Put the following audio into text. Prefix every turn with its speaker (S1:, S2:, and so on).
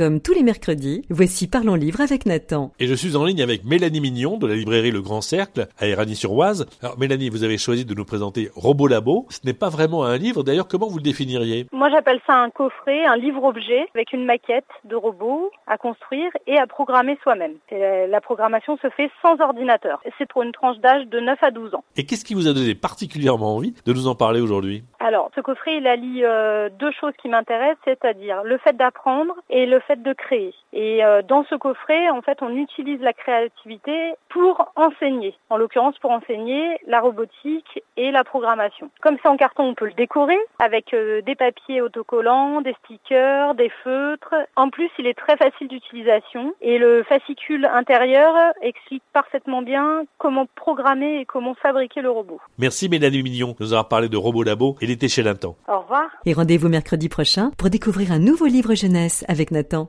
S1: Comme tous les mercredis, voici Parlons Livre avec Nathan.
S2: Et je suis en ligne avec Mélanie Mignon de la librairie Le Grand Cercle à Éragny-sur-Oise. Alors Mélanie, vous avez choisi de nous présenter Robot Labo. Ce n'est pas vraiment un livre. D'ailleurs, comment vous le définiriez?
S3: Moi, j'appelle ça un coffret, un livre-objet avec une maquette de robot à construire et à programmer soi-même. La programmation se fait sans ordinateur. C'est pour une tranche d'âge de 9 à 12 ans.
S2: Et qu'est-ce qui vous a donné particulièrement envie de nous en parler aujourd'hui?
S3: Alors, ce coffret, il allie euh, deux choses qui m'intéressent, c'est-à-dire le fait d'apprendre et le fait de créer. Et euh, dans ce coffret, en fait, on utilise la créativité pour enseigner. En l'occurrence, pour enseigner la robotique et la programmation. Comme c'est en carton, on peut le décorer avec euh, des papiers autocollants, des stickers, des feutres. En plus, il est très facile d'utilisation et le fascicule intérieur explique parfaitement bien comment programmer et comment fabriquer le robot.
S2: Merci Mélanie Mignon de nous avoir parlé de Robot Labo et chez.
S3: Au revoir.
S1: Et rendez-vous mercredi prochain pour découvrir un nouveau livre jeunesse avec Nathan.